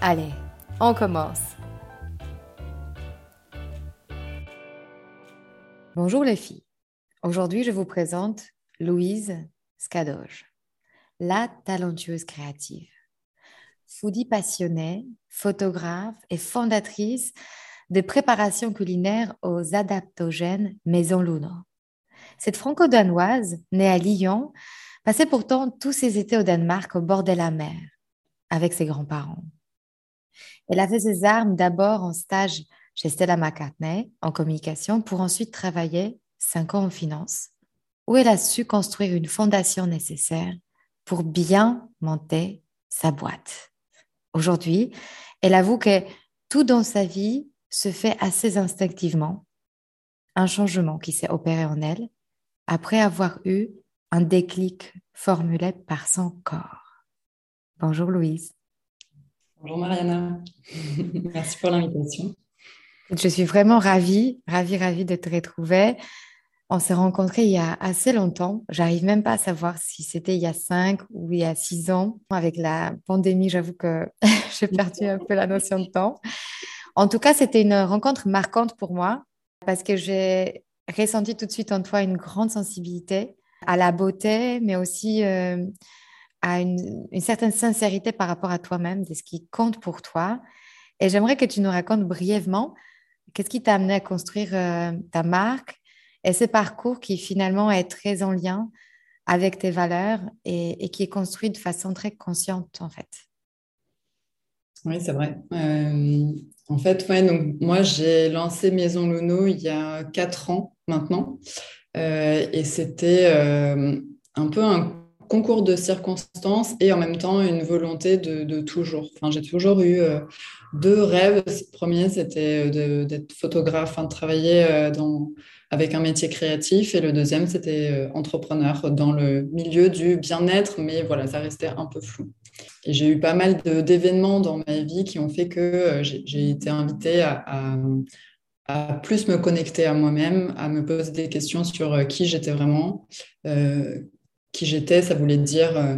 Allez, on commence. Bonjour les filles. Aujourd'hui, je vous présente Louise Scadoge, la talentueuse créative. Foodie passionnée, photographe et fondatrice des préparations culinaires aux adaptogènes Maison Luno. Cette franco-danoise, née à Lyon, passait pourtant tous ses étés au Danemark au bord de la mer avec ses grands-parents. Elle a fait ses armes d'abord en stage chez Stella McCartney en communication pour ensuite travailler cinq ans en finance, où elle a su construire une fondation nécessaire pour bien monter sa boîte. Aujourd'hui, elle avoue que tout dans sa vie se fait assez instinctivement. Un changement qui s'est opéré en elle après avoir eu un déclic formulé par son corps. Bonjour Louise. Bonjour Mariana, merci pour l'invitation. Je suis vraiment ravie, ravie, ravie de te retrouver. On s'est rencontrés il y a assez longtemps. J'arrive même pas à savoir si c'était il y a cinq ou il y a six ans. Avec la pandémie, j'avoue que j'ai perdu un peu la notion de temps. En tout cas, c'était une rencontre marquante pour moi parce que j'ai ressenti tout de suite en toi une grande sensibilité à la beauté, mais aussi euh, à une, certaine sincérité par rapport à toi-même, de ce qui compte pour toi. Et j'aimerais que tu nous racontes brièvement qu'est-ce qui t'a amené à construire euh, ta marque et ce parcours qui finalement est très en lien avec tes valeurs et, qui est construit de façon très consciente en fait. Oui, c'est vrai. Euh, en fait, ouais, donc moi j'ai lancé Maison Luno il y a quatre ans maintenant euh, et c'était un peu un concours de circonstances et en même temps une volonté de, toujours. Enfin, j'ai toujours eu euh, deux rêves. Le premier, c'était d'être photographe, de travailler euh, dans, avec un métier créatif. Et le deuxième, c'était euh, entrepreneur dans le milieu du bien-être, mais voilà, ça restait un peu flou. Et j'ai eu pas mal d'événements dans ma vie qui ont fait que j'ai été invitée à plus me connecter à moi-même, à me poser des questions sur qui j'étais vraiment, qui j'étais, ça voulait dire euh,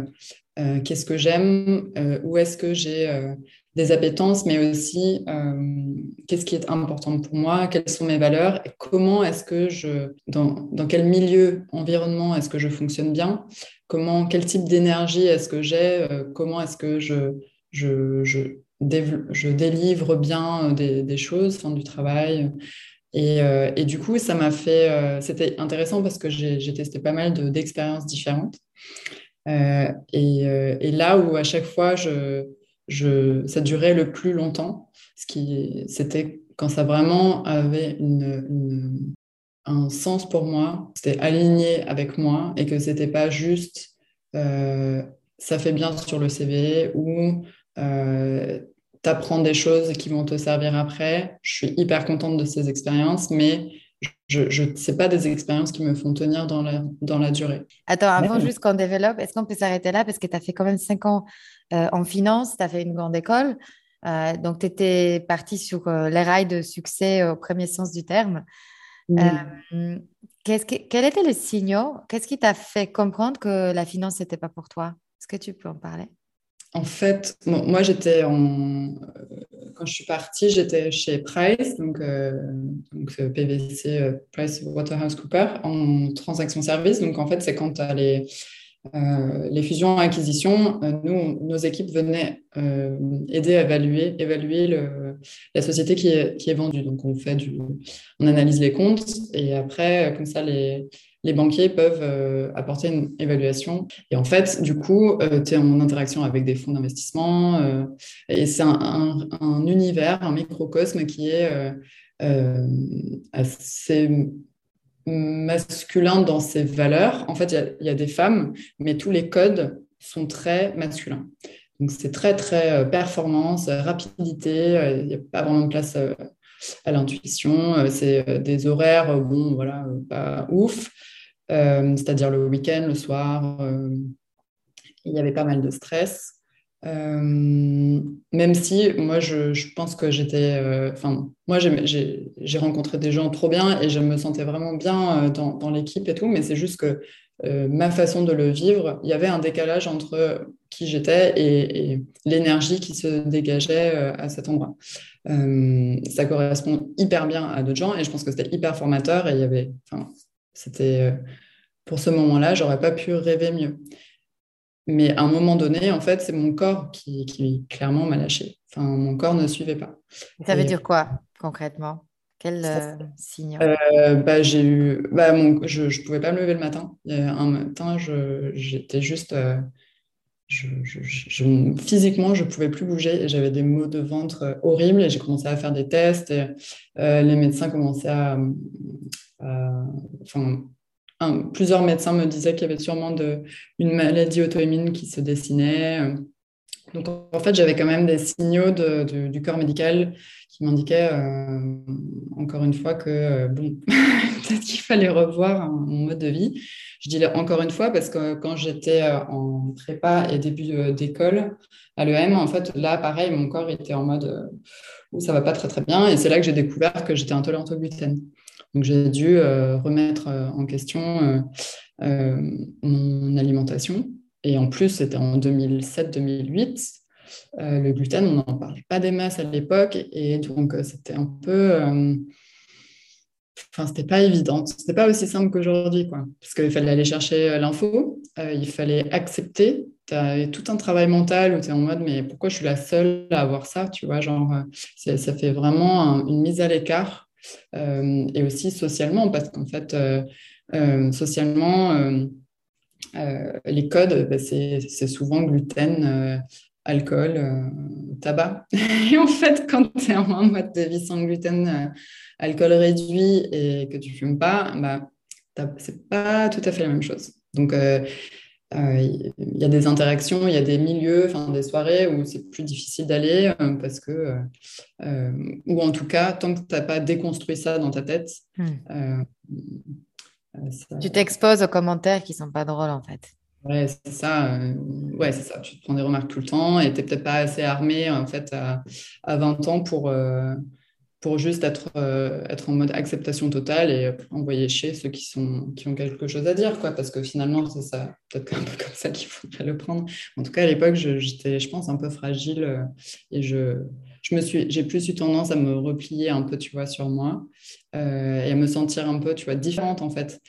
euh, qu'est-ce que j'aime, euh, où est-ce que j'ai des appétences, mais aussi qu'est-ce qui est important pour moi, quelles sont mes valeurs, et comment est-ce que je, dans, quel milieu, environnement est-ce que je fonctionne bien, comment, quel type d'énergie est-ce que j'ai, comment est-ce que je, je, je, délivre bien des, des choses, enfin, du travail, euh, et, du coup, ça m'a fait. Euh, c'était intéressant parce que j'ai testé pas mal d'expériences différentes. Euh, et, là où à chaque fois, je, je, ça durait le plus longtemps, c'était quand ça vraiment avait une, un sens pour moi, c'était aligné avec moi et que c'était pas juste ça fait bien sur le CV ou t'apprends des choses qui vont te servir après. Je suis hyper contente de ces expériences, mais je ne sais pas des expériences qui me font tenir dans la, dans la durée. Attends, avant juste qu'on développe, est-ce qu'on peut s'arrêter là? Parce que tu as fait quand même cinq ans euh, en finance, tu as fait une grande école. Euh, donc, tu étais partie sur euh, les rails de succès au premier sens du terme. Qu'est-ce que, quels étaient les signaux Qu'est-ce qui t'a fait comprendre que la finance, n'était pas pour toi? Est-ce que tu peux en parler? En fait, moi, j'étais en. Quand je suis partie, j'étais chez Price, donc, euh, donc euh, PVC, euh, Price Waterhouse Cooper, en transaction service. Donc, en fait, c'est quand tu les, les fusions-acquisitions, nous, nos équipes venaient aider à évaluer, évaluer la société qui est, qui est, vendue. Donc, on, fait du, on analyse les comptes et après, comme ça, les, les banquiers peuvent apporter une évaluation. Et en fait, du coup, tu es en interaction avec des fonds d'investissement et c'est un, un, univers, un microcosme qui est assez masculin dans ses valeurs. En fait, il y, a des femmes, mais tous les codes sont très masculins. Donc, c'est très, très euh, performance, rapidité. Euh, il n'y a pas vraiment de place euh, à l'intuition. C'est des horaires, bon, voilà, pas ouf. C'est-à-dire le week-end, le soir. il y avait pas mal de stress. Euh, même si moi, je, pense que j'étais. Euh, enfin, moi, j'ai rencontré des gens trop bien et je me sentais vraiment bien euh, dans, l'équipe et tout, mais c'est juste que ma façon de le vivre, il y avait un décalage entre qui j'étais et l'énergie qui se dégageait à cet endroit. Ça correspond hyper bien à d'autres gens et je pense que c'était hyper formateur et il y avait. Enfin, c'était. pour ce moment-là, j'aurais pas pu rêver mieux. Mais à un moment donné, en fait, c'est mon corps qui, qui clairement m'a lâché. Enfin, mon corps ne suivait pas. Ça veut dire quoi concrètement? Quel euh, signe? Euh, bah, J'ai eu, bah, mon... je ne pouvais pas me lever le matin. Un matin, j'étais juste, euh, physiquement, je ne pouvais plus bouger. J'avais des maux de ventre horribles et j'ai commencé à faire des tests. Et, les médecins commençaient à, plusieurs médecins me disaient qu'il y avait sûrement de, une maladie auto-immune qui se dessinait. Donc, en fait, j'avais quand même des signaux du corps médical qui m'indiquaient, euh, encore une fois, que, euh, bon, peut-être qu'il fallait revoir mon mode de vie. Je dis encore une fois parce que quand j'étais euh, en prépa et début d'école à l'EM, en fait, là, pareil, mon corps était en mode où ça va pas très, très bien. Et c'est là que j'ai découvert que j'étais intolérante au gluten. Donc j'ai dû remettre en question mon alimentation. Et en plus, c'était en 2007-2008. Le gluten, on n'en parlait pas des masses à l'époque. Et donc, c'était un peu enfin c'était pas évident c'était pas aussi simple qu'aujourd'hui quoi parce qu'il fallait aller chercher l'info il fallait accepter tu tout un travail mental où tu es en mode mais pourquoi je suis la seule à avoir ça tu vois genre ça fait vraiment une mise à l'écart euh, et aussi socialement, parce qu'en fait, euh, euh, socialement, les codes, bah, c'est souvent gluten, alcool, tabac. Et en fait, quand tu es en mode de vie sans gluten, alcool réduit et que tu fumes pas, bah, c'est pas tout à fait la même chose. Donc, il y a des interactions, il y a des milieux, enfin des soirées où c'est plus difficile d'aller parce que euh, ou en tout cas, tant que tu n'as pas déconstruit ça dans ta tête. Hmm. Euh, euh, tu t'exposes aux commentaires qui ne sont pas drôles en fait. Ouais, c'est ça. ouais, c'est ça. Tu te prends des remarques tout le temps et tu n'es peut-être pas assez armé en fait à, à 20 ans pour, pour juste être, être en mode acceptation totale et envoyer chez ceux qui, sont, qui ont quelque chose à dire, quoi, parce que finalement, c'est ça, peut-être un peu comme ça qu'il faudrait le prendre. En tout cas, à l'époque, j'étais, je pense, un peu fragile et je, me j'ai plus eu tendance à me replier un peu, tu vois, sur moi euh, et à me sentir un peu, tu vois, différente en fait.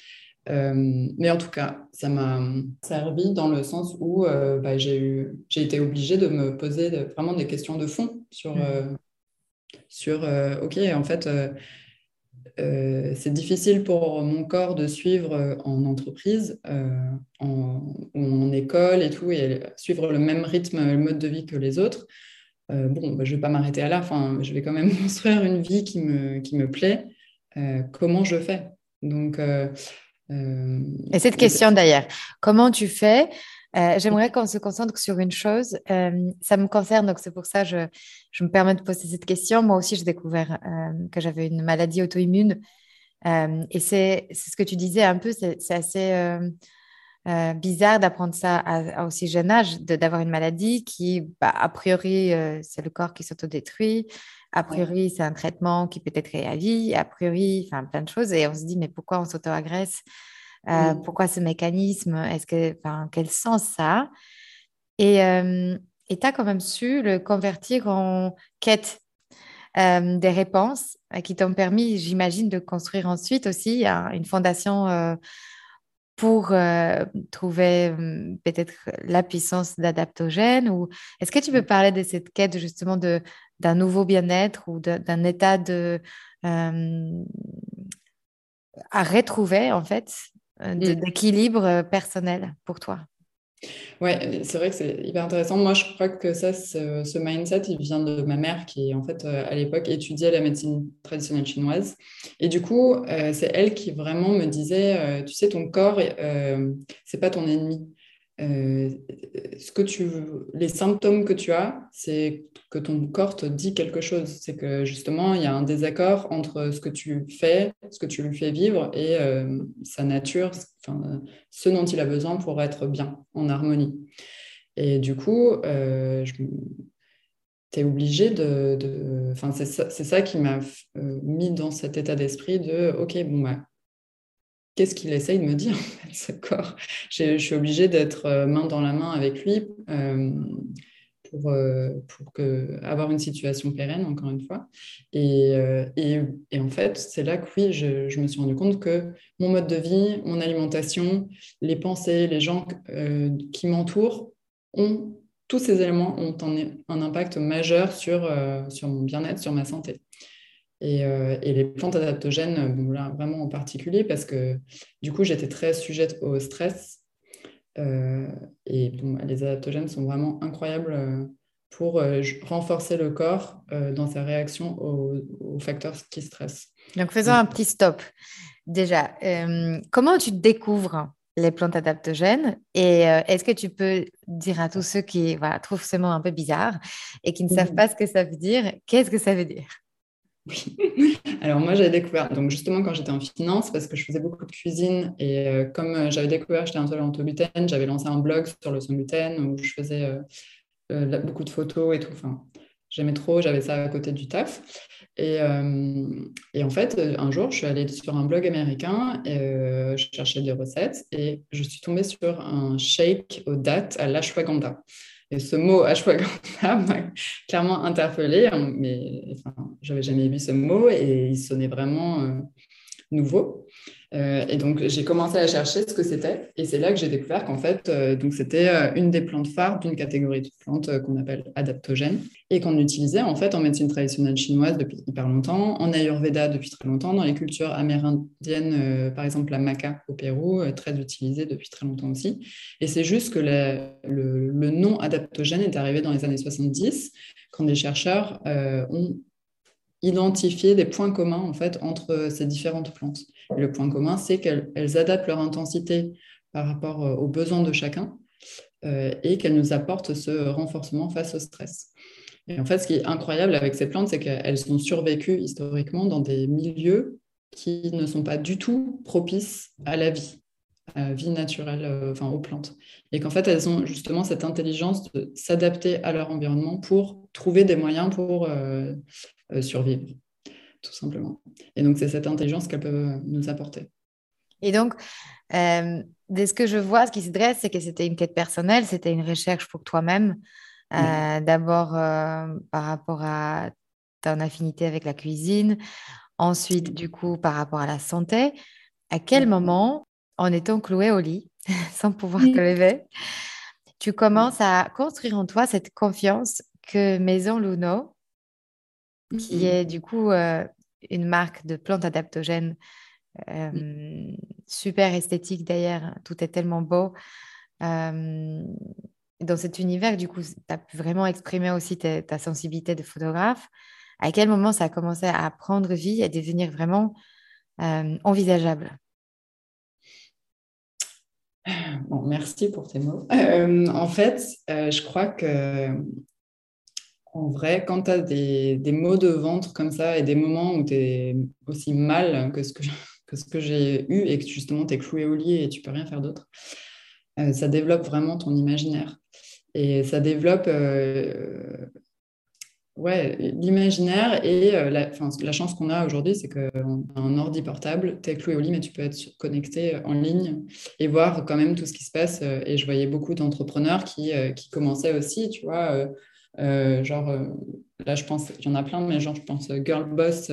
Euh, mais en tout cas, ça m'a servi dans le sens où euh, bah, j'ai eu, j'ai été obligée de me poser vraiment des questions de fond sur, mmh. sur ok, en fait. c'est difficile pour mon corps de suivre en entreprise, en, en, école et tout, et suivre le même rythme, le mode de vie que les autres. Euh, bon, bah, je ne vais pas m'arrêter à là, enfin, je vais quand même construire une vie qui me, qui me plaît. Euh, comment je fais? Donc, euh, Et cette question d'ailleurs, comment tu fais J'aimerais qu'on se concentre sur une chose. ça me concerne, donc c'est pour ça que je, je, me permets de poser cette question. Moi aussi, j'ai découvert que j'avais une maladie auto-immune. et c'est ce que tu disais un peu, c'est assez euh, bizarre d'apprendre ça à, aussi jeune âge, d'avoir une maladie qui, bah, a priori, euh, c'est le corps qui s'autodétruit. A priori, c'est un traitement qui peut être à vie. A priori, enfin, plein de choses. Et on se dit, mais pourquoi on s'auto-agresse? Euh, Pourquoi ce mécanisme? Est-ce que, enfin, quel sens ça a? Et tu as quand même su le convertir en quête des réponses qui t'ont permis, j'imagine, de construire ensuite aussi une fondation pour euh, trouver hum, peut-être la puissance d'adaptogène ou est-ce que tu peux parler de cette quête justement de d'un nouveau bien-être ou d'un état de euh, à retrouver en fait mm. d'équilibre personnel pour toi Ouais, c'est vrai que c'est hyper intéressant. Moi, je crois que ça, ce, mindset, il vient de ma mère qui, en fait, euh, à l'époque, étudiait la médecine traditionnelle chinoise. Et du coup, euh, c'est elle qui vraiment me disait, euh, tu sais, ton corps, c'est pas ton ennemi. Euh, ce que tu, les symptômes que tu as, c'est que ton corps te dit quelque chose. C'est que justement, il y a un désaccord entre ce que tu fais, ce que tu lui fais vivre et euh, sa nature, enfin, ce dont il a besoin pour être bien, en harmonie. Et du coup, euh, tu es obligé de... Enfin, c'est ça, qui m'a mis dans cet état d'esprit de, OK, bon, bah, qu'est-ce qu'il essaye de me dire, en ce corps? Je suis obligée d'être euh, main dans la main avec lui euh, pour, euh, pour que, avoir une situation pérenne, encore une fois. Et, et, en fait, c'est là que oui, je, je, me suis rendu compte que mon mode de vie, mon alimentation, les pensées, les gens qui m'entourent ont tous ces éléments ont un, un impact majeur sur, sur mon bien-être, sur ma santé. Euh, et, les plantes adaptogènes, vraiment en particulier, parce que du coup, j'étais très sujette au stress. Euh, et les adaptogènes sont vraiment incroyables euh, pour renforcer le corps dans sa réaction aux, facteurs qui stressent. Donc, faisons un petit stop. Déjà, comment tu découvres les plantes adaptogènes et est-ce que tu peux dire à tous ceux qui voilà, trouvent ce mot un peu bizarre et qui ne savent pas ce que ça veut dire, qu'est-ce que ça veut dire? Oui. Alors moi, j'avais découvert, donc justement quand j'étais en finance, parce que je faisais beaucoup de cuisine et euh, comme euh, j'avais découvert j'étais intolérante au gluten, j'avais lancé un blog sur le son gluten où je faisais euh, beaucoup de photos et tout. Enfin, j'aimais trop, j'avais ça à côté du taf. Et, en fait, un jour, je suis allée sur un blog américain, je cherchais des recettes et je suis tombée sur un shake aux dates à l'ashwagandha. Et ce mot ashwagandha m'a clairement interpellée, mais enfin, j'avais jamais vu ce mot et il sonnait vraiment euh, nouveau. Euh, et donc, j'ai commencé à chercher ce que c'était. Et c'est là que j'ai découvert qu'en fait, euh, c'était une des plantes phares d'une catégorie de plantes qu'on appelle adaptogènes et qu'on utilisait en fait en médecine traditionnelle chinoise depuis hyper longtemps, en Ayurveda depuis très longtemps, dans les cultures amérindiennes, par exemple la maca au Pérou, très utilisée depuis très longtemps aussi. Et c'est juste que le, le, nom adaptogène est arrivé dans les années 70 quand des chercheurs ont identifier des points communs en fait entre ces différentes plantes. le point commun, c'est qu'elles adaptent leur intensité par rapport euh, aux besoins de chacun euh, et qu'elles nous apportent ce renforcement face au stress. Et en fait, ce qui est incroyable avec ces plantes, c'est qu'elles ont survécu historiquement dans des milieux qui ne sont pas du tout propices à la vie, vie naturelle, euh, enfin aux plantes. Et qu'en fait, elles ont justement cette intelligence de s'adapter à leur environnement pour trouver des moyens pour euh, survivre, tout simplement. Et donc, c'est cette intelligence qu'elles peuvent nous apporter. Et donc, euh, de ce que je vois, ce qui se dresse, c'est que c'était une quête personnelle, c'était une recherche pour toi-même. Euh, d'abord par rapport à ton affinité avec la cuisine, ensuite du coup par rapport à la santé. À quel moment, en étant cloué au lit, sans pouvoir te lever, tu commences à construire en toi cette confiance que Maison Luno qui est du coup euh, une marque de plantes adaptogènes euh, mm. super esthétique d'ailleurs. Tout est tellement beau. Euh, dans cet univers, du coup, tu as pu vraiment exprimer aussi ta, sensibilité de photographe. À quel moment ça a commencé à prendre vie et devenir vraiment envisageable? Bon, merci pour tes mots. en fait, je crois que en vrai, quand tu as des, des, maux de ventre comme ça et des moments où tu es aussi mal que ce que, que, ce que j'ai eu et que justement tu es cloué au lit et tu peux rien faire d'autre, euh, ça développe vraiment ton imaginaire. Et ça développe euh, ouais, l'imaginaire et euh, la, chance qu'on a aujourd'hui, c'est qu'on a un ordi portable, tu es cloué au lit, mais tu peux être connecté en ligne et voir quand même tout ce qui se passe. Et je voyais beaucoup d'entrepreneurs qui, qui commençaient aussi, tu vois euh, genre, euh, là, je pense, il y en a plein, mais genre, je pense euh, Girl Boss,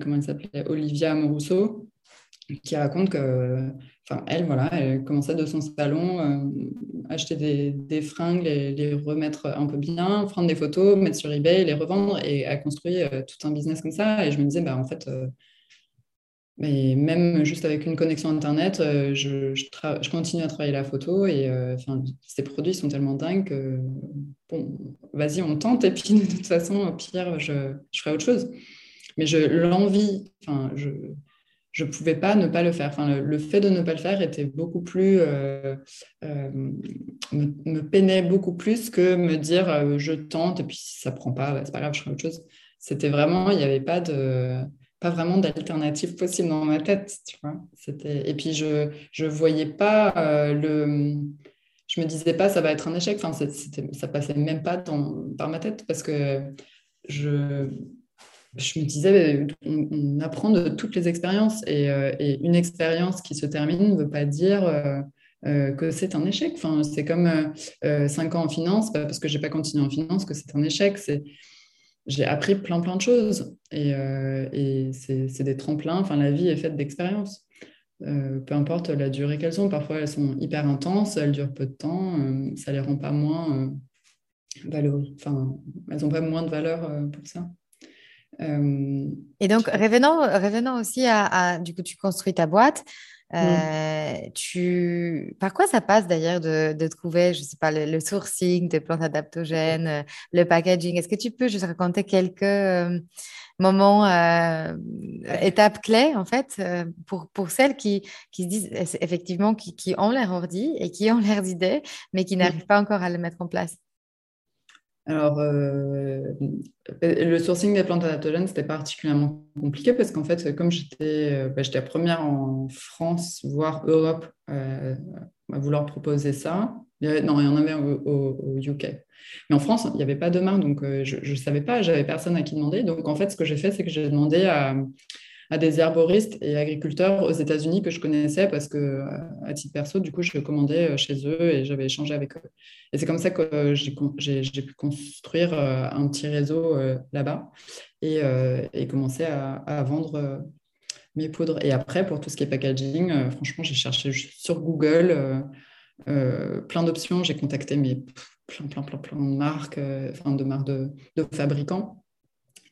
comment elle s'appelait Olivia Morousseau. qui raconte que, enfin, elle, voilà, elle commençait de son salon, euh, acheter des, fringues, les, remettre un peu bien, prendre des photos, mettre sur eBay, les revendre, et a construit euh, tout un business comme ça. Et je me disais, bah, en fait, euh, même juste avec une connexion Internet, je, je, je, continue à travailler la photo, et ces produits sont tellement dingues que, bon, vas-y, on tente, et puis de toute façon, au pire, je, je ferai autre chose. Mais je l'envie, enfin, je ne pouvais pas ne pas le faire. Enfin, le, fait de ne pas le faire était beaucoup plus, euh, euh, me, peinait beaucoup plus que me dire euh, je tente et puis si ça prend pas, bah, c'est pas grave, je ferai autre chose. C'était vraiment, il n'y avait pas de, pas vraiment d'alternative possible dans ma tête, tu vois. C'était et puis je je voyais pas le, je me disais pas ça va être un échec. Enfin, ça passait même pas par ma tête parce que je je me disais, on, apprend de toutes les expériences et, euh, une expérience qui se termine ne veut pas dire euh, euh, que c'est un échec. Enfin, c'est comme cinq ans en finance, parce que j'ai pas continué en finance que c'est un échec. C'est j'ai appris plein plein de choses et, et c'est des tremplins. Enfin, la vie est faite d'expériences. peu importe la durée qu'elles ont, parfois elles sont hyper intenses, elles durent peu de temps, ça les rend pas moins. Enfin, elles n'ont pas moins de valeur pour ça. Euh, et donc, revenons, revenons aussi à, du coup, tu construis ta boîte. Euh, tu... Par quoi ça passe d'ailleurs de, de, trouver, je sais pas, le, sourcing de plantes adaptogènes, euh, le packaging? Est-ce que tu peux juste raconter quelques moments, étapes clés en fait, pour, pour celles qui, qui se disent effectivement qui, qui ont l'air ordi et qui ont l'air d'idées, mais qui n'arrivent pas encore à le mettre en place? Alors, euh, le sourcing des plantes adaptogènes, c'était particulièrement compliqué parce qu'en fait, comme j'étais euh, bah, la première en France, voire Europe, euh, à vouloir proposer ça, non, il y en avait au, UK. Mais en France, il n'y avait pas de marque, donc je ne savais pas, j'avais personne à qui demander. Donc, en fait, ce que j'ai fait, c'est que j'ai demandé à, à des herboristes et agriculteurs aux États-Unis que je connaissais parce que, euh, à titre perso, du coup, je commandais euh, chez eux et j'avais échangé avec eux. Et c'est comme ça que euh, j'ai pu construire un petit réseau là-bas et, commencer à, vendre mes poudres. Et après, pour tout ce qui est packaging, franchement, j'ai cherché sur Google plein d'options. J'ai contacté mes plein, plein, plein, plein de marques, enfin de marques de, de fabricants.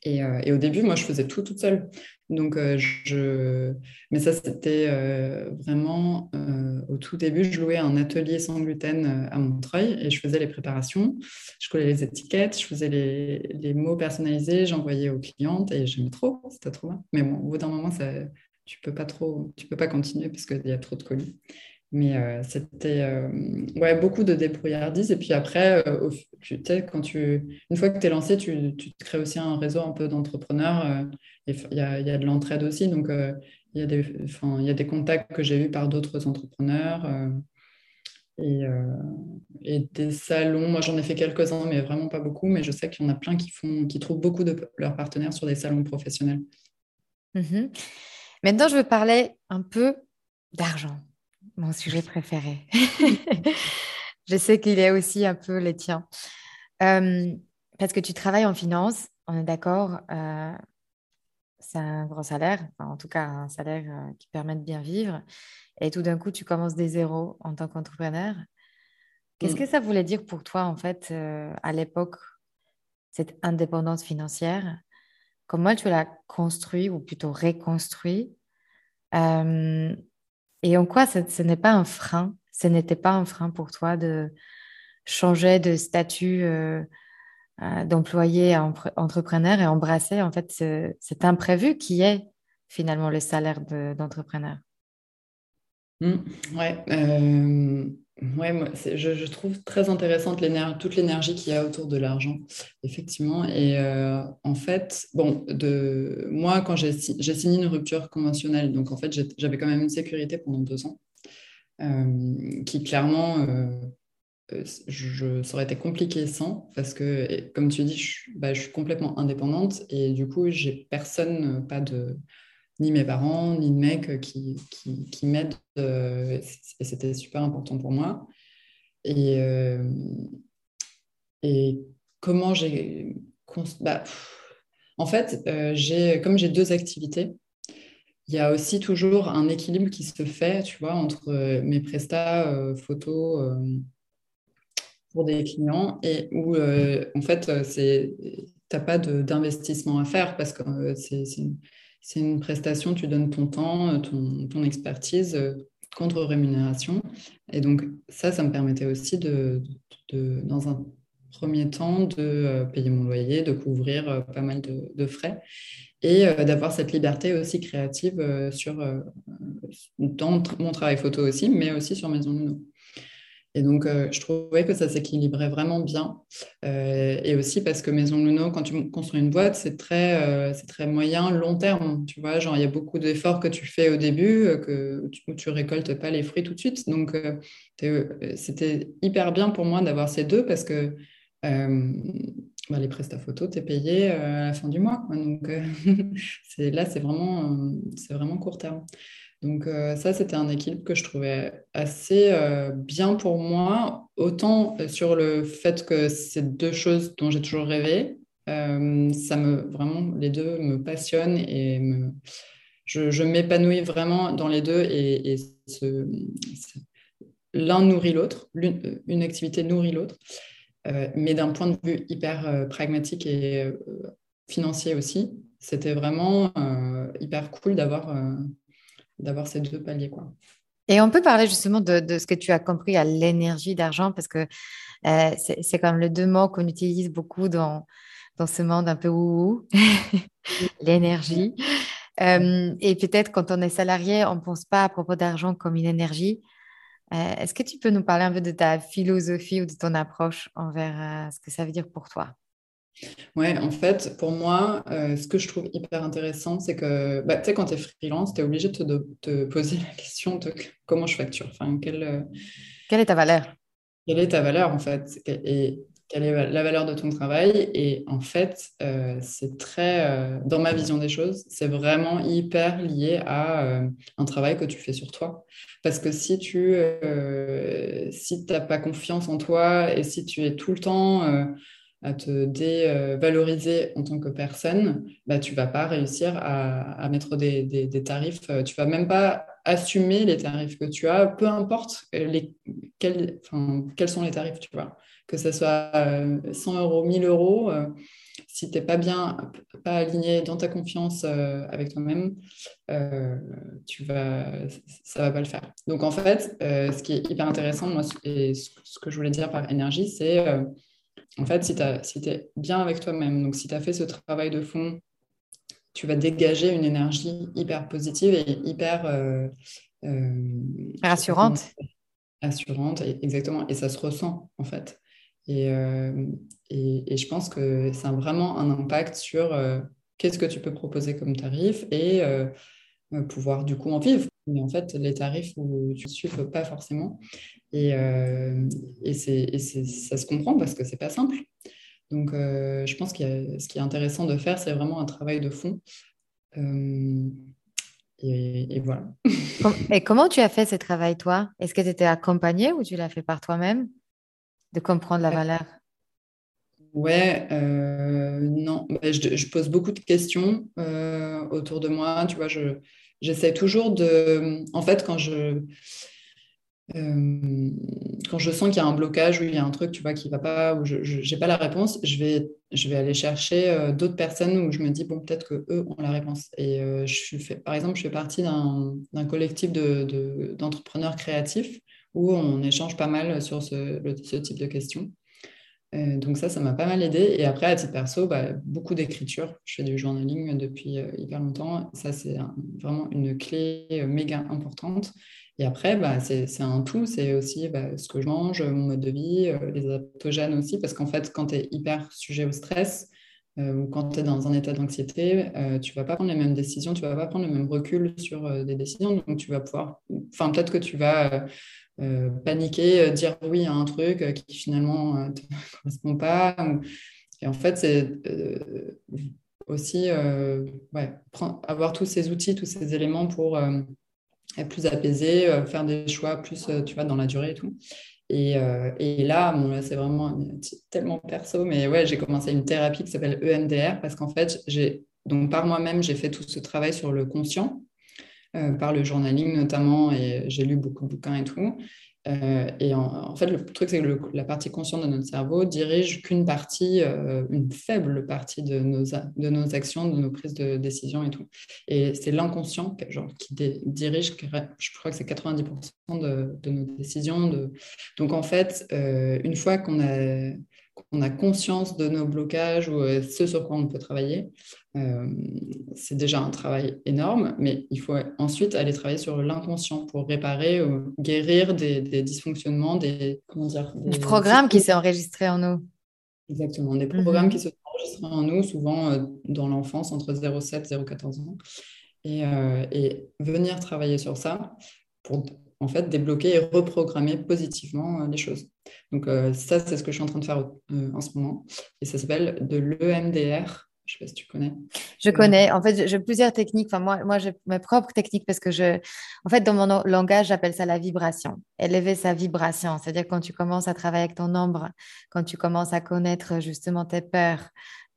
Et, et, au début, moi, je faisais tout toute seule. Donc, euh, je... Mais ça, c'était euh, vraiment euh, au tout début, je louais un atelier sans gluten à Montreuil et je faisais les préparations, je collais les étiquettes, je faisais les, mots personnalisés, j'envoyais aux clientes et j'aimais trop, c'était trop bien. Mais bon, au bout d'un moment, ça... tu peux trop, peux pas continuer parce qu'il y a trop de colis. Mais euh, c'était euh, ouais, beaucoup de débrouillardise. Et puis après, euh, tu sais, quand tu, une fois que tu es lancé, tu, tu, te crées aussi un réseau un peu d'entrepreneurs. et il y a, y a, de l'entraide aussi. Donc, il y, a des, y a des contacts que j'ai eus par d'autres entrepreneurs. Et, et, des salons, moi j'en ai fait quelques-uns, mais vraiment pas beaucoup. Mais je sais qu'il y en a plein qui, font, qui trouvent beaucoup de leurs partenaires sur des salons professionnels. Mmh Maintenant, je veux parler un peu d'argent mon sujet préféré. je sais qu'il est aussi un peu les tiens. Euh, parce que tu travailles en finance, on est d'accord, euh, c'est un gros salaire, en tout cas un salaire euh, qui permet de bien vivre. Et tout d'un coup, tu commences des zéros en tant qu'entrepreneur. Qu'est-ce mm. que ça voulait dire pour toi, en fait, à l'époque, cette indépendance financière? Comment tu l'as construit ou plutôt reconstruit et en quoi ce, n'est pas un frein Ce n'était pas un frein pour toi de changer de statut euh, euh, d'employé à entrepreneur et embrasser en fait cet imprévu qui est finalement le salaire d'entrepreneur? Mmh, Ouais, euh, ouais moi, je, trouve très intéressante toute l'énergie qu'il y a autour de l'argent, effectivement. Et en fait, bon, moi, quand j'ai signé une rupture conventionnelle, donc en fait, j'avais quand même une sécurité pendant deux ans, qui clairement ça aurait été compliqué sans, parce que, comme tu dis, je, bah, je suis complètement indépendante et du coup, j'ai personne, pas de, ni mes parents, ni de mecs qui, qui, m'aident. et c'était super important pour moi. Et, euh, comment j'ai. Bah, en fait, euh, comme j'ai deux activités, il y a aussi toujours un équilibre qui se fait, tu vois, entre mes prestats photos pour des clients et où, en fait, tu n'as pas d'investissement à faire parce que c'est c'est une prestation, tu donnes ton temps, ton, ton expertise contre rémunération. Et donc, ça, ça me permettait aussi de, de, dans un premier temps de euh, payer mon loyer, de couvrir euh, pas mal de, frais et euh, d'avoir cette liberté aussi créative sur, dans mon travail photo aussi, mais aussi sur Maison Luno. Et donc, je trouvais que ça s'équilibrait vraiment bien. et aussi parce que Maison Luno, quand tu construis une boîte, c'est très, c'est très moyen, long terme. Tu vois, genre, il y a beaucoup d'efforts que tu fais au début, que tu, où tu récoltes pas les fruits tout de suite. Donc, c'était hyper bien pour moi d'avoir ces deux parce que euh, bah, les prestats photo, tu es payé euh, à la fin du mois. Donc euh, là, c'est vraiment, c'est vraiment court terme. Donc ça, c'était un équilibre que je trouvais assez bien pour moi, autant sur le fait que c'est deux choses dont j'ai toujours rêvé. ça me vraiment, les deux me passionnent et je, m'épanouis vraiment dans les deux et, l'un nourrit l'autre, une activité nourrit l'autre. Euh, mais d'un point de vue hyper euh, pragmatique et euh, financier aussi, c'était vraiment hyper cool d'avoir d'avoir ces deux paliers. Quoi. Et on peut parler justement de, de ce que tu as compris à l'énergie d'argent, parce que c'est comme le deux mots qu'on utilise beaucoup dans, dans ce monde un peu ouhou, l'énergie. et peut-être quand on est salarié, on ne pense pas à propos d'argent comme une énergie, euh, est-ce que tu peux nous parler un peu de ta philosophie ou de ton approche envers euh, ce que ça veut dire pour toi? Ouais, en fait, pour moi, euh, ce que je trouve hyper intéressant, c'est que bah, tu sais, quand tu es freelance, tu es obligé de te, poser la question de comment je facture? Enfin, quelle, quelle est ta valeur? Quelle est ta valeur, en fait? Et quelle est la valeur de ton travail? Et en fait, euh, c'est très, euh, dans ma vision des choses, c'est vraiment hyper lié à euh, un travail que tu fais sur toi. Parce que si tu si n'as pas confiance en toi et si tu es tout le temps à te dévaloriser en tant que personne, bah, tu vas pas réussir à, mettre des, tarifs. Tu vas même pas assumer les tarifs que tu as, peu importe les, quels, quels sont les tarifs, tu vois que ce soit 100 euh, euros, 1000 euros, euh, si tu n'es pas bien, pas aligné dans ta confiance euh, avec toi-même, tu vas, ça ne va pas le faire. Donc en fait, ce qui est hyper intéressant, moi, et ce que je voulais dire par énergie, c'est en fait, si tu si es bien avec toi-même, donc si tu as fait ce travail de fond, tu vas dégager une énergie hyper positive et hyper... rassurante. Assurante, exactement. Et ça se ressent, en fait. Euh, et, et, je pense que ça a vraiment un impact sur euh, qu'est-ce que tu peux proposer comme tarif et euh, pouvoir du coup en vivre. Mais en fait, les tarifs où tu ne suives pas forcément. Et, et, ça se comprend parce que c'est pas simple. Donc, je pense que ce qui est intéressant de faire, c'est vraiment un travail de fond. Et, et, voilà. Et comment tu as fait ce travail, toi? Est-ce que tu étais accompagné ou tu l'as fait par toi-même? De comprendre la valeur? Ouais, euh, non, bah, je, pose beaucoup de questions euh, autour de moi. Tu vois, je, j'essaie toujours de. En fait, quand je. Euh, quand je sens qu'il y a un blocage ou il y a un truc, tu vois, qui va pas, ou je n'ai pas la réponse, je vais, je vais aller chercher d'autres personnes où je me dis, bon, peut-être qu'eux ont la réponse. Et je suis fait, par exemple, je fais partie d'un, collectif de, d'entrepreneurs créatifs où on échange pas mal sur ce, type de questions. Euh, donc ça, ça m'a pas mal aidé. Et après, à titre perso, bah, beaucoup d'écriture. Je fais du journaling depuis euh, hyper longtemps. Ça, c'est vraiment une clé euh, méga importante. Et après, bah, c'est un tout. C'est aussi bah, ce que je mange, mon mode de vie, les adaptogènes aussi. Parce qu'en fait, quand tu es hyper sujet au stress, ou quand tu es dans un état d'anxiété, tu vas pas prendre les mêmes décisions, tu vas pas prendre le même recul sur des décisions. Donc, tu vas pouvoir, enfin, peut-être que tu vas euh, paniquer, euh, dire oui à un truc euh, qui finalement ne correspond pas. Et en fait, c'est aussi avoir tous ces outils, tous ces éléments pour être plus apaisé, faire des choix plus, tu vois, dans la durée et tout. Et, là, là c'est vraiment tellement perso, mais ouais, j'ai commencé une thérapie qui s'appelle EMDR parce qu'en fait, j'ai donc par moi-même, j'ai fait tout ce travail sur le conscient par le journaling notamment, et j'ai lu beaucoup de bouquins et tout. Euh, et en, fait, le truc, c'est que la partie consciente de notre cerveau dirige qu'une partie, euh, une faible partie de nos, de nos actions, de nos prises de décision et tout. Et c'est l'inconscient qui dirige, je crois que c'est 90% de, nos décisions. De... Donc, en fait, euh, une fois qu'on a on a conscience de nos blocages ou euh, ce sur quoi on peut travailler, euh, c'est déjà un travail énorme, mais il faut ensuite aller travailler sur l'inconscient pour réparer ou guérir des, dysfonctionnements, des, comment dire, des programmes qui s'est enregistré en nous. Exactement, des programmes mhm. qui se sont enregistrés en nous, souvent euh, dans l'enfance, entre 0,7 et 0,14 ans. Et, et venir travailler sur ça pour en fait, débloquer et reprogrammer positivement euh, les choses. Donc euh, ça, c'est ce que je suis en train de faire euh, en ce moment. Et ça s'appelle de l'EMDR. Je ne sais pas si tu connais. Je connais. En fait, j'ai plusieurs techniques. Enfin, moi, moi j'ai mes propres techniques parce que je, en fait, dans mon langage, j'appelle ça la vibration. Élever sa vibration. C'est-à-dire quand tu commences à travailler avec ton ombre, quand tu commences à connaître justement tes peurs,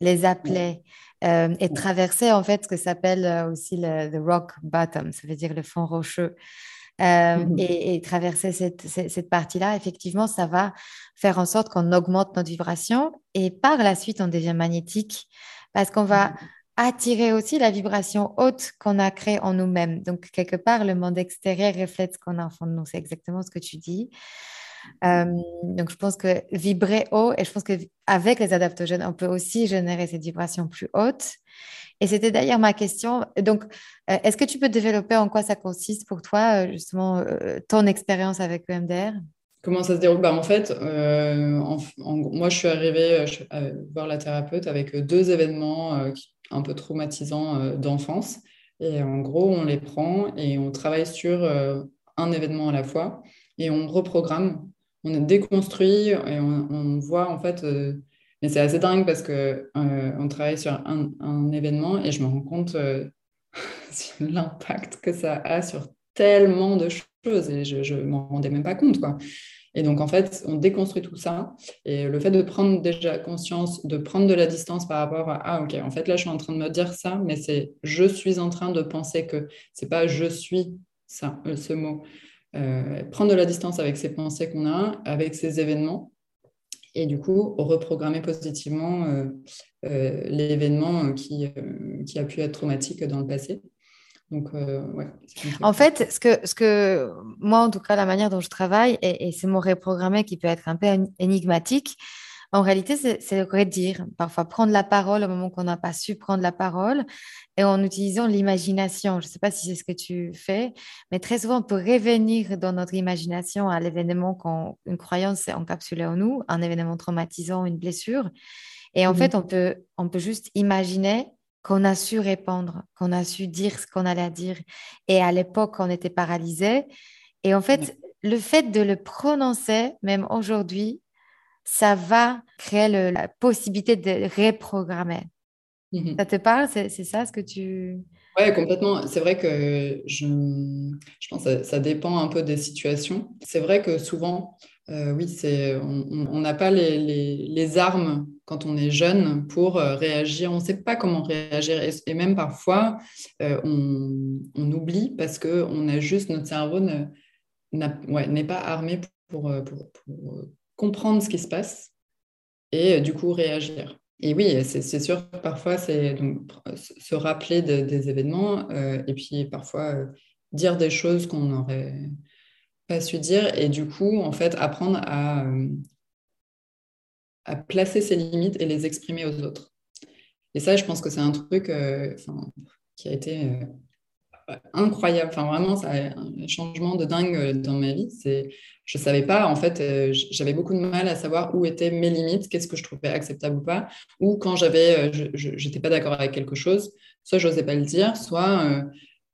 les appeler et traverser en fait ce que s'appelle aussi le, rock bottom, ça veut dire le fond rocheux. Euh, mmh et, traverser cette, cette, partie-là, effectivement, ça va faire en sorte qu'on augmente notre vibration et par la suite, on devient magnétique parce qu'on va mmh attirer aussi la vibration haute qu'on a créée en nous-mêmes. Donc, quelque part, le monde extérieur reflète ce qu'on a en fond de nous. C'est exactement ce que tu dis. Euh, donc, je pense que vibrer haut, et je pense qu'avec les adaptogènes, on peut aussi générer cette vibration plus haute. Et c'était d'ailleurs ma question. Donc, euh, est-ce que tu peux développer en quoi ça consiste pour toi, euh, justement, ton expérience avec EMDR Comment ça se déroule? Bah, En fait, moi, je suis arrivée à voir la thérapeute avec deux événements un peu traumatisants d'enfance. Et en gros, on les prend et on travaille sur un événement à la fois et on reprogramme, on déconstruit et on, voit en fait mais c'est assez dingue parce euh, on travaille sur un, événement et je me rends compte euh, l'impact que ça a sur tellement de et je ne m'en rendais même pas compte. Quoi. Et donc, en fait, on déconstruit tout ça. Et le fait de prendre déjà conscience, de prendre de la distance par rapport à Ah, ok, en fait, là, je suis en train de me dire ça, mais c'est je suis en train de penser que c'est pas je suis ça, euh, ce mot. prendre de la distance avec ces pensées qu'on a, avec ces événements, et du coup reprogrammer positivement euh, euh, l'événement euh, qui, qui, a pu être traumatique dans le passé. Donc, ouais, en fait, ce que, ce que moi, en tout cas, la manière dont je travaille, et, et c'est mon reprogrammé qui peut être un peu énigmatique, en réalité, c'est le redire. Parfois, prendre la parole au moment qu'on n'a pas su prendre la parole et en utilisant l'imagination. Je ne sais pas si c'est ce que tu fais, mais très souvent, on peut revenir dans notre imagination à l'événement quand une croyance est encapsulée en nous, un événement traumatisant, une blessure. Et en mmh fait, on peut, on peut juste imaginer qu'on a su répondre, qu'on a su dire ce qu'on allait dire. Et à l'époque, on était paralysé. Et en fait, le fait de le prononcer, même aujourd'hui, ça va créer la possibilité de reprogrammer. Mmh ça te parle? C'est ça ce que tu... Oui, complètement. C'est vrai que je, je pense que ça, dépend un peu des situations. C'est vrai que souvent, euh, oui, on n'a pas les, les, armes quand on est jeune pour euh, réagir. On ne sait pas comment réagir. Et, même parfois, euh, on, oublie parce que on a juste, notre cerveau n'est pas armé pour, pour comprendre ce qui se passe et euh, du coup réagir. Et oui, c'est sûr parfois, c'est se rappeler des événements euh, et puis parfois euh, dire des choses qu'on n'aurait pas su dire et du coup, en fait, apprendre à, à placer ses limites et les exprimer aux autres. Et ça, je pense que c'est un truc qui a été incroyable. Enfin, vraiment, ça a un changement de dingue dans ma vie. C'est, je savais pas, en fait, euh, j'avais beaucoup de mal à savoir où étaient mes limites, qu'est-ce que je trouvais acceptable ou pas, ou quand j'avais, euh, je n'étais pas d'accord avec quelque chose, soit je n'osais pas le dire, soit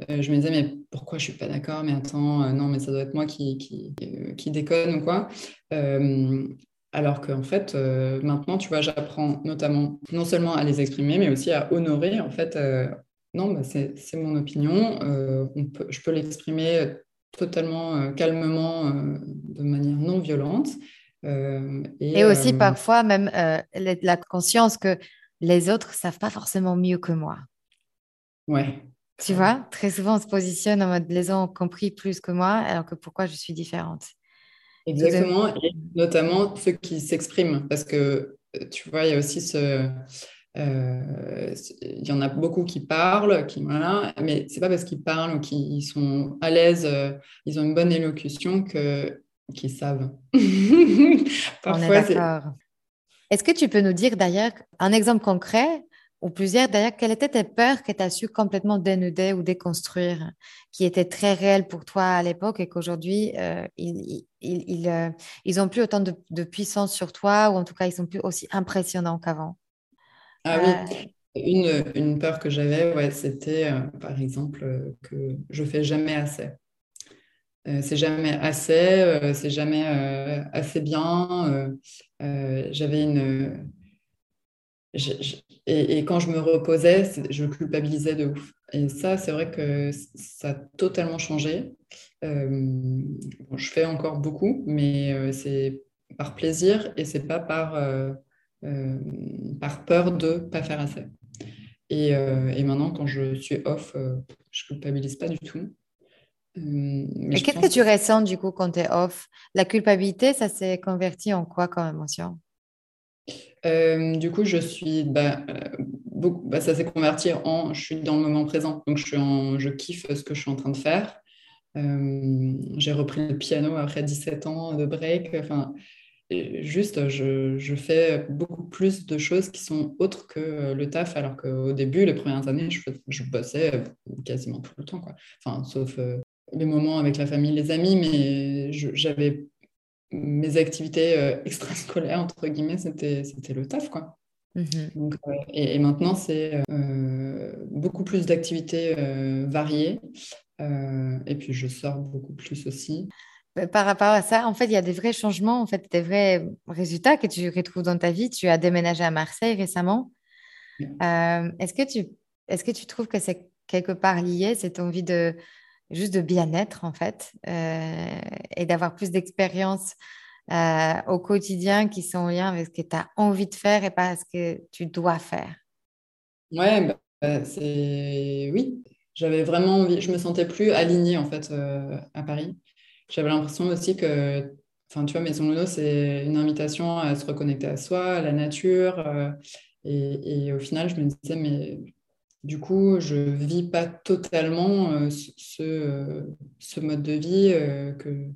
euh, je me disais, mais pourquoi je suis pas d'accord? Mais attends, non, mais ça doit être moi qui, qui déconne ou quoi. Alors qu'en fait, maintenant, tu vois, j'apprends notamment non seulement à les exprimer, mais aussi à honorer, en fait, non, bah, c'est mon opinion. Euh, je peux l'exprimer totalement euh, calmement, euh, de manière non violente. Et, aussi parfois même la conscience que les autres ne savent pas forcément mieux que moi. Ouais, Tu vois, très souvent, on se positionne en mode les gens ont compris plus que moi, alors que pourquoi je suis différente? Exactement, et notamment ceux qui s'expriment, parce que tu vois, il y a aussi ce. Euh, il y en a beaucoup qui parlent, qui voilà, mais c'est pas parce qu'ils parlent ou qu'ils sont à l'aise, euh, ils ont une bonne élocution que qu'ils savent. Parfois, On est d'accord. Est-ce que tu peux nous dire d'ailleurs un exemple concret ou plusieurs d'ailleurs, quelles étaient tes peurs que tu as su complètement dénuder ou déconstruire, qui étaient très réelles pour toi à l'époque et qu'aujourd'hui, euh, ils, ils, euh, ils, ont plus autant de, puissance sur toi ou en tout cas, ils sont plus aussi impressionnants qu'avant? Ah oui, euh, une, une, peur que j'avais, ouais, c'était par exemple que je fais jamais assez. c'est jamais assez, c'est jamais assez bien. j'avais une et, quand je me reposais, je culpabilisais de ouf. Et ça, c'est vrai que ça a totalement changé. Euh, je fais encore beaucoup, mais euh, c'est par plaisir et c'est pas par, euh, par peur de pas faire assez. Et, et, maintenant, quand je suis off, je culpabilise pas du tout. et qu'est-ce que tu ressens du coup quand tu es off? La culpabilité, ça s'est converti en quoi comme émotion? Euh, du coup, je suis, bah, euh, bah, ça s'est converti en, je suis dans le moment présent, donc je, suis en, je kiffe ce que je suis en train de faire. Euh, j'ai repris le piano après 17 ans de break. Enfin, juste, je, fais beaucoup plus de choses qui sont autres que le taf, alors qu'au début, les premières années, je, je, bossais quasiment tout le temps. Enfin, sauf les moments avec la famille, les amis, mais j'avais mes activités euh, extrascolaires, entre guillemets, c'était, c'était le taf, quoi. Mhm. Euh, et, maintenant, c'est euh, beaucoup plus d'activités variées. et puis, je sors beaucoup plus aussi. Par rapport à ça, en fait, il y a des vrais changements, en fait, des vrais résultats que tu retrouves dans ta vie. Tu as déménagé à Marseille récemment. est-ce, que tu, est-ce que tu trouves que c'est quelque part lié, cette envie de, juste de bien-être en fait euh, et d'avoir plus d'expérience euh, au quotidien qui sont en lien avec ce que tu as envie de faire et pas ce que tu dois faire. Ouais, bah, c'est oui. J'avais vraiment envie, je me sentais plus alignée en fait euh, à Paris. J'avais l'impression aussi que, enfin, tu vois, Maison Luno, c'est une invitation à se reconnecter à soi, à la nature. et, et, au final, je me disais, mais du coup, je ne vis pas totalement euh, ce, ce, mode de vie euh, que,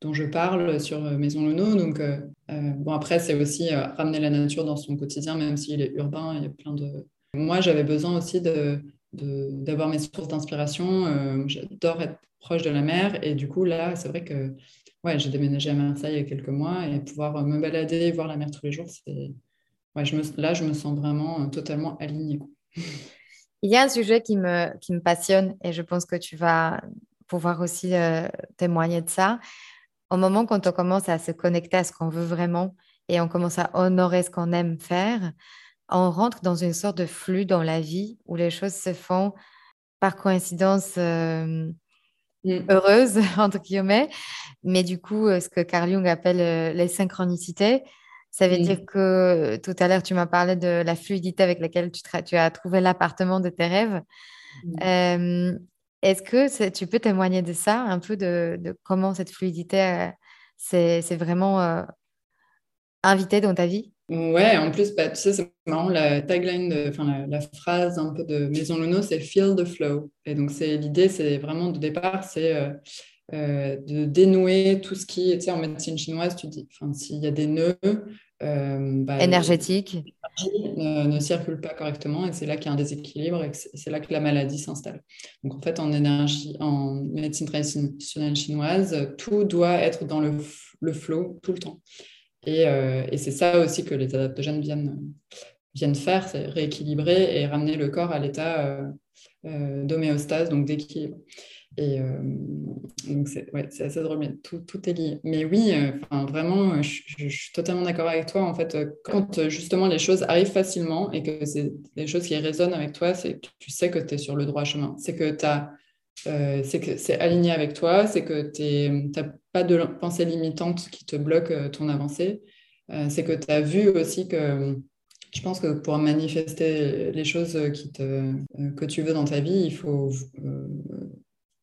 dont je parle sur Maison Luno. Donc, euh, bon, après, c'est aussi ramener la nature dans son quotidien, même s'il est urbain. Il y a plein de. Moi, j'avais besoin aussi de, d'avoir mes sources d'inspiration. J'adore être proche de la mer. Et du coup, là, c'est vrai que ouais, j'ai déménagé à Marseille il y a quelques mois et pouvoir me balader, voir la mer tous les jours, c'est. Ouais, là, je me sens vraiment totalement alignée. Il y a un sujet qui me, qui me passionne et je pense que tu vas pouvoir aussi euh, témoigner de ça. Au moment quand on commence à se connecter à ce qu'on veut vraiment et on commence à honorer ce qu'on aime faire, on rentre dans une sorte de flux dans la vie où les choses se font par coïncidence euh, mm. heureuse, entre guillemets. Mais du coup, euh, ce que Carl Jung appelle les synchronicités, ça veut dire que tout à l'heure, tu m'as parlé de la fluidité avec laquelle tu, tu as trouvé l'appartement de tes rêves. Euh, est-ce que tu peux témoigner de ça, un peu de, comment cette fluidité euh, s'est vraiment euh, invitée dans ta vie? Ouais, en plus, bah, tu sais, c'est marrant, la tagline, enfin la, phrase un peu de Maison Luno, c'est Feel the flow. Et donc, c'est l'idée, c'est vraiment de départ, c'est euh, de dénouer tout ce qui, tu sais, en médecine chinoise, tu dis, enfin, s'il y a des nœuds euh, bah, énergétiques, ne, ne circulent pas correctement et c'est là qu'il y a un déséquilibre et c'est là que la maladie s'installe. Donc en fait, en énergie, en médecine traditionnelle chinoise, tout doit être dans le, le flow tout le temps. Et, euh, et c'est ça aussi que les adaptogènes viennent, viennent faire, c'est rééquilibrer et ramener le corps à l'état d'homéostase, donc d'équilibre. Et euh, donc, c'est ouais, assez drôle, tout, tout, est lié. Mais oui, euh, vraiment, euh, je, suis totalement d'accord avec toi. En fait, quand justement les choses arrivent facilement et que c'est des choses qui résonnent avec toi, c'est que tu sais que tu es sur le droit chemin. C'est que que c'est aligné avec toi, c'est que tu n'as pas de pensée limitante qui te bloque ton avancée. c'est que tu as vu aussi que Je pense que pour manifester les choses qui te, que tu veux dans ta vie, il faut,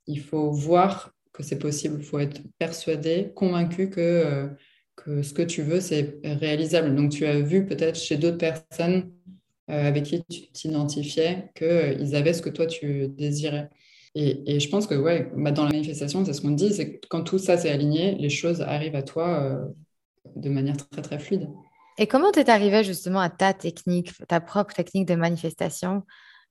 il faut voir que c'est possible. Il faut être persuadé, convaincu que, que ce que tu veux, c'est réalisable. Donc, tu as vu peut-être chez d'autres personnes avec qui tu t'identifiais qu'ils avaient ce que toi, tu désirais. Et, je pense que ouais, bah, dans la manifestation, c'est ce qu'on dit, c'est que quand tout ça s'est aligné, les choses arrivent à toi euh, de manière très très fluide. Et comment tu es arrivé justement à ta technique, ta propre technique de manifestation?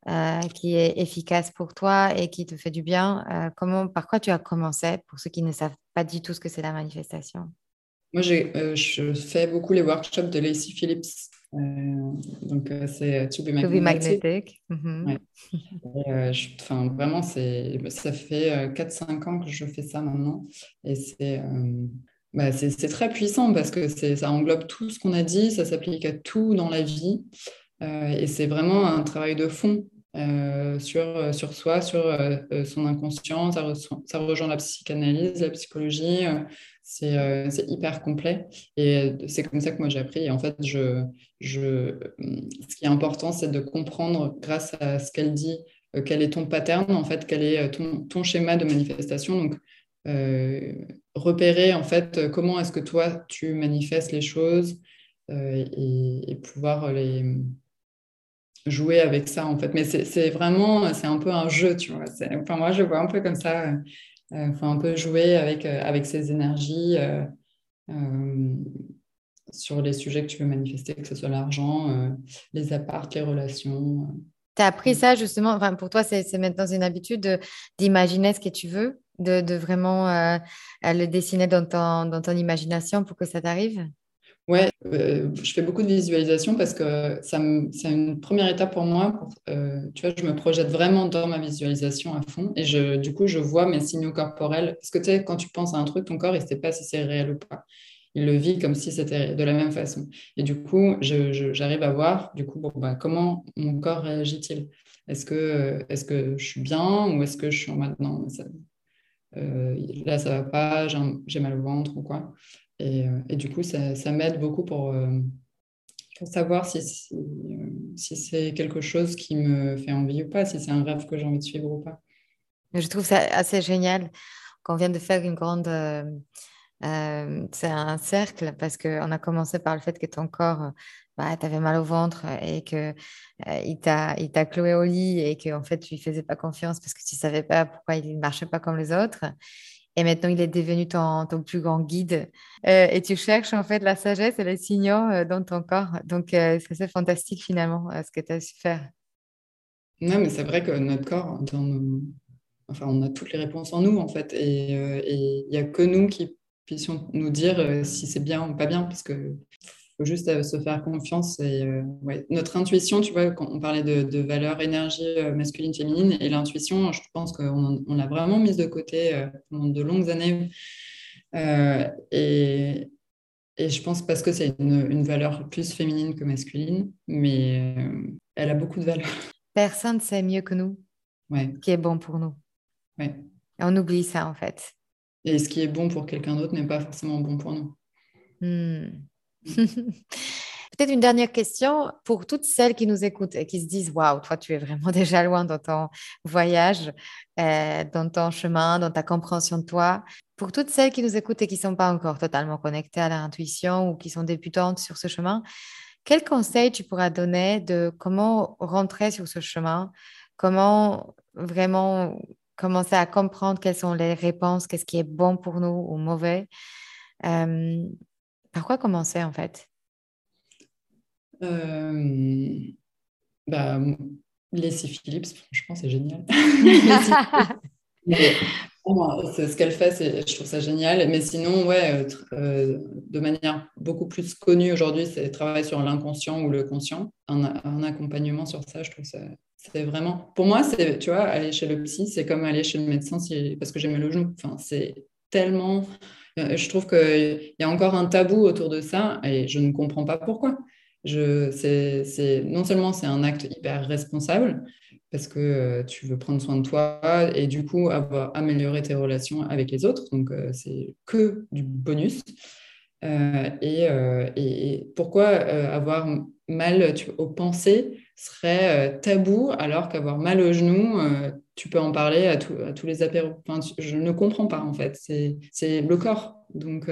Euh, qui est efficace pour toi et qui te fait du bien euh, comment, Par quoi tu as commencé pour ceux qui ne savent pas du tout ce que c'est la manifestation? Moi, je fais beaucoup les workshops de Lacey Phillips euh, donc, euh, c'est To Be Magnetic. Mhm. Euh, vraiment, ça fait 4-5 ans que je fais ça maintenant. Et bah, c'est très puissant parce que ça englobe tout ce qu'on a dit, ça s'applique à tout dans la vie. et c'est vraiment un travail de fond sur, sur soi, sur son inconscient. Ça, ça, rejoint la psychanalyse, la psychologie. Euh, c'est hyper complet et c'est comme ça que moi j'ai appris. Et en fait, je, je, ce qui est important, c'est de comprendre grâce à ce qu'elle dit, euh, quel est ton pattern, en fait, quel est ton, ton schéma de manifestation. Donc, euh, repérer en fait comment est-ce que toi tu manifestes les choses et, pouvoir les jouer avec ça en fait. Mais c'est vraiment, c'est un peu un jeu, tu vois. Enfin, moi, je vois un peu comme ça il euh, faut un peu jouer avec, euh, avec ces énergies euh, sur les sujets que tu veux manifester, que ce soit l'argent, les apparts, les relations. Tu as appris ça justement, enfin, pour toi, c'est maintenant une habitude d'imaginer ce que tu veux, de, de vraiment le dessiner dans ton, dans ton imagination pour que ça t'arrive? Ouais, euh, je fais beaucoup de visualisation parce que c'est une première étape pour moi. Euh, tu vois, je me projette vraiment dans ma visualisation à fond et je, du coup, je vois mes signaux corporels. Parce que tu quand tu penses à un truc, ton corps, il ne sait pas si c'est réel ou pas. Il le vit comme si c'était de la même façon. Et du coup, j'arrive à voir, du coup, bah, comment mon corps réagit-il? Est-ce que, est que je suis bien ou est-ce que je suis en non, euh, là, ça va pas, j'ai mal au ventre ou quoi? Euh, et, du coup, ça, m'aide beaucoup pour, euh, savoir si, euh, si, c'est quelque chose qui me fait envie ou pas, si c'est un rêve que j'ai envie de suivre ou pas. Je trouve ça assez génial qu'on vient de faire une grande... c'est un cercle parce qu'on a commencé par le fait que ton corps, bah, tu avais mal au ventre et qu'il il t'a cloué au lit et qu'en fait, tu lui faisais pas confiance parce que tu savais pas pourquoi il ne marchait pas comme les autres. Et maintenant, il est devenu ton, ton plus grand guide. Euh, et tu cherches en fait la sagesse et les signaux euh, dans ton corps. Donc, euh, c'est fantastique finalement ce que tu as su faire. Non, mais c'est vrai que notre corps, enfin, on a toutes les réponses en nous en fait. Et il n'y a que nous qui puissions nous dire si c'est bien ou pas bien, parce que faut juste euh, se faire confiance. Et, euh, Notre intuition, tu vois, quand on parlait de, de valeur énergie euh, masculine, féminine, et l'intuition, je pense qu'on on l'a vraiment mise de côté pendant de longues années. et, et, je pense parce que c'est une, une, valeur plus féminine que masculine, mais elle a beaucoup de valeur. Personne ne sait mieux que nous ouais. ce qui est bon pour nous. Ouais. on oublie ça, en fait. Et ce qui est bon pour quelqu'un d'autre n'est pas forcément bon pour nous. Hmm. Peut-être une dernière question pour toutes celles qui nous écoutent et qui se disent Waouh, toi, tu es vraiment déjà loin dans ton voyage, euh, dans ton chemin, dans ta compréhension de toi. Pour toutes celles qui nous écoutent et qui ne sont pas encore totalement connectées à leur intuition ou qui sont débutantes sur ce chemin, quel conseil tu pourras donner de comment rentrer sur ce chemin? Comment vraiment commencer à comprendre quelles sont les réponses, qu'est-ce qui est bon pour nous ou mauvais? Euh, par quoi commencer en fait? Euh, bah, Phillips, franchement, c'est génial. c'est ce qu'elle fait, je trouve ça génial. Mais sinon, ouais, euh, euh, de manière beaucoup plus connue aujourd'hui, c'est travailler sur l'inconscient ou le conscient. Un, accompagnement sur ça, je trouve ça. C'est vraiment. Pour moi, c'est, tu vois, aller chez le psy, c'est comme aller chez le médecin parce que j'ai le genou. Enfin, c'est tellement je trouve qu'il y a encore un tabou autour de ça et je ne comprends pas pourquoi. Non seulement c'est un acte hyper responsable parce que euh, tu veux prendre soin de toi et du coup avoir amélioré tes relations avec les autres, donc euh, c'est que du bonus. et, pourquoi avoir mal aux pensées serait tabou alors qu'avoir mal aux genoux, tu peux en parler à, tous les apéros. je ne comprends pas en fait, c'est le corps. Donc,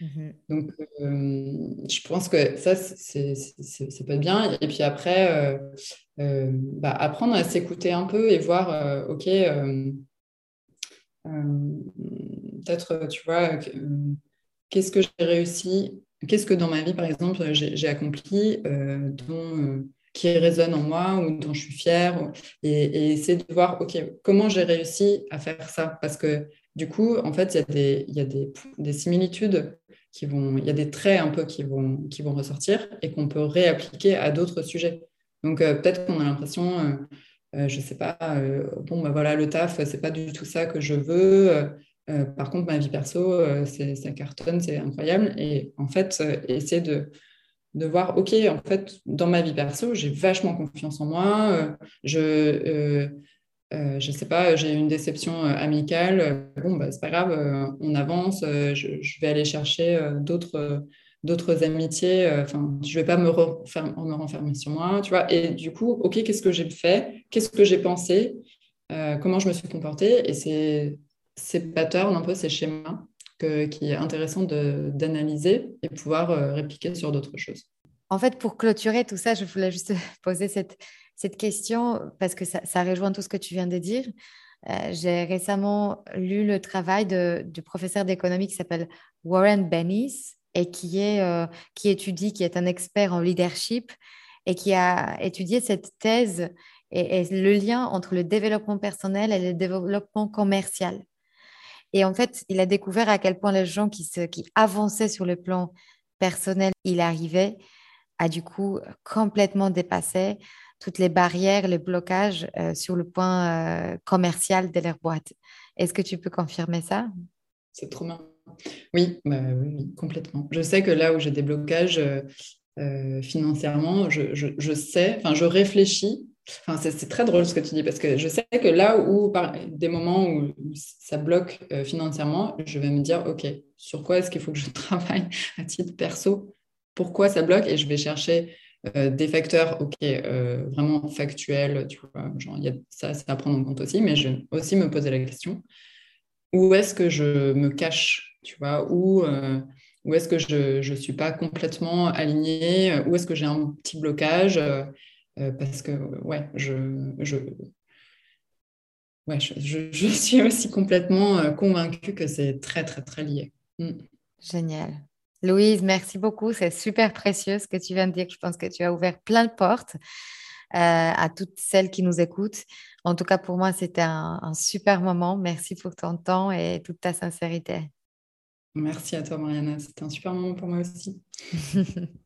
Mmh Donc, euh, je pense que ça, c'est pas bien. Et puis après, euh, euh, bah, apprendre à s'écouter un peu et voir, OK, peut-être, tu vois, qu'est-ce que j'ai réussi, qu'est-ce que dans ma vie, par exemple, j'ai accompli, dont, qui résonne en moi ou dont je suis fière, et, essayer de voir, OK, comment j'ai réussi à faire ça? Parce que du coup, en fait, il y a des, similitudes vont, il y a des traits un peu qui vont, qui vont ressortir et qu'on peut réappliquer à d'autres sujets. Donc euh, peut-être qu'on a l'impression, euh, euh, je ne sais pas, bon, bah, voilà, le taf, c'est pas du tout ça que je veux. Par contre, ma vie perso, c'est, ça cartonne, c'est incroyable. Et en fait, essayer de, de voir, OK, en fait, dans ma vie perso, j'ai vachement confiance en moi. je euh, ne sais pas, j'ai une déception euh, amicale, euh, bon, bah, c'est pas grave, on avance, je, vais aller chercher d'autres d'autres amitiés, enfin, je vais pas me, me renfermer sur moi, tu vois. Et du coup, OK, qu'est-ce que j'ai fait? Qu'est-ce que j'ai pensé? Comment je me suis comportée? Et c'est ces patterns, un peu ces schémas, qui est intéressant d'analyser et pouvoir répliquer sur d'autres choses. En fait, pour clôturer tout ça, je voulais juste poser cette, cette question parce que ça, rejoint tout ce que tu viens de dire. Euh, j'ai récemment lu le travail du professeur d'économie qui s'appelle Warren Bennis et qui, est, euh, qui étudie, qui est un expert en leadership et qui a étudié cette thèse et, le lien entre le développement personnel et le développement commercial. Et en fait, il a découvert à quel point les gens qui, avançaient sur le plan personnel, il arrivait à du coup complètement dépasser toutes les barrières, les blocages euh, sur le point euh, commercial de leur boîte. Est-ce que tu peux confirmer ça? C'est trop bien. Oui, bah, oui, complètement. Je sais que là où j'ai des blocages euh, financièrement, je, je, sais, enfin, je réfléchis. Enfin, c'est très drôle ce que tu dis parce que je sais que là où, par des moments où ça bloque financièrement, je vais me dire, OK, sur quoi est-ce qu'il faut que je travaille à titre perso? Pourquoi ça bloque? Et je vais chercher euh, des facteurs, euh, vraiment factuels, tu vois, genre, y a ça, c'est à prendre en compte aussi, mais je vais aussi me poser la question, où est-ce que je me cache, tu vois, où, euh, où est-ce que je ne suis pas complètement alignée, où est-ce que j'ai un petit blocage, parce que, ouais, je, je, ouais, je, je, suis aussi complètement convaincue que c'est très, très, très lié. Mm. Génial. Louise, merci beaucoup. C'est super précieux ce que tu viens de dire. Je pense que tu as ouvert plein de portes euh, à toutes celles qui nous écoutent. En tout cas, pour moi, c'était un, super moment. Merci pour ton temps et toute ta sincérité. Merci à toi, Mariana. C'était un super moment pour moi aussi.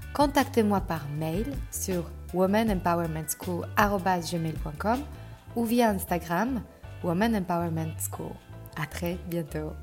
contactez-moi par mail sur womanempowermentschool.com ou via Instagram Woman Empowerment School. À très bientôt.